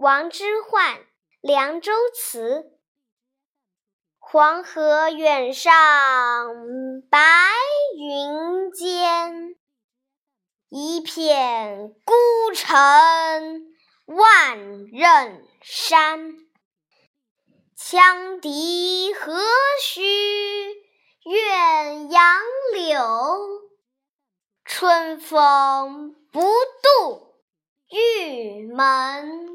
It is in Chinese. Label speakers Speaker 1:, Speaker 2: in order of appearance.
Speaker 1: 王之涣凉州词：黄河远上白云间，一片孤城万仞山。羌笛何须怨杨柳，春风不度玉门关。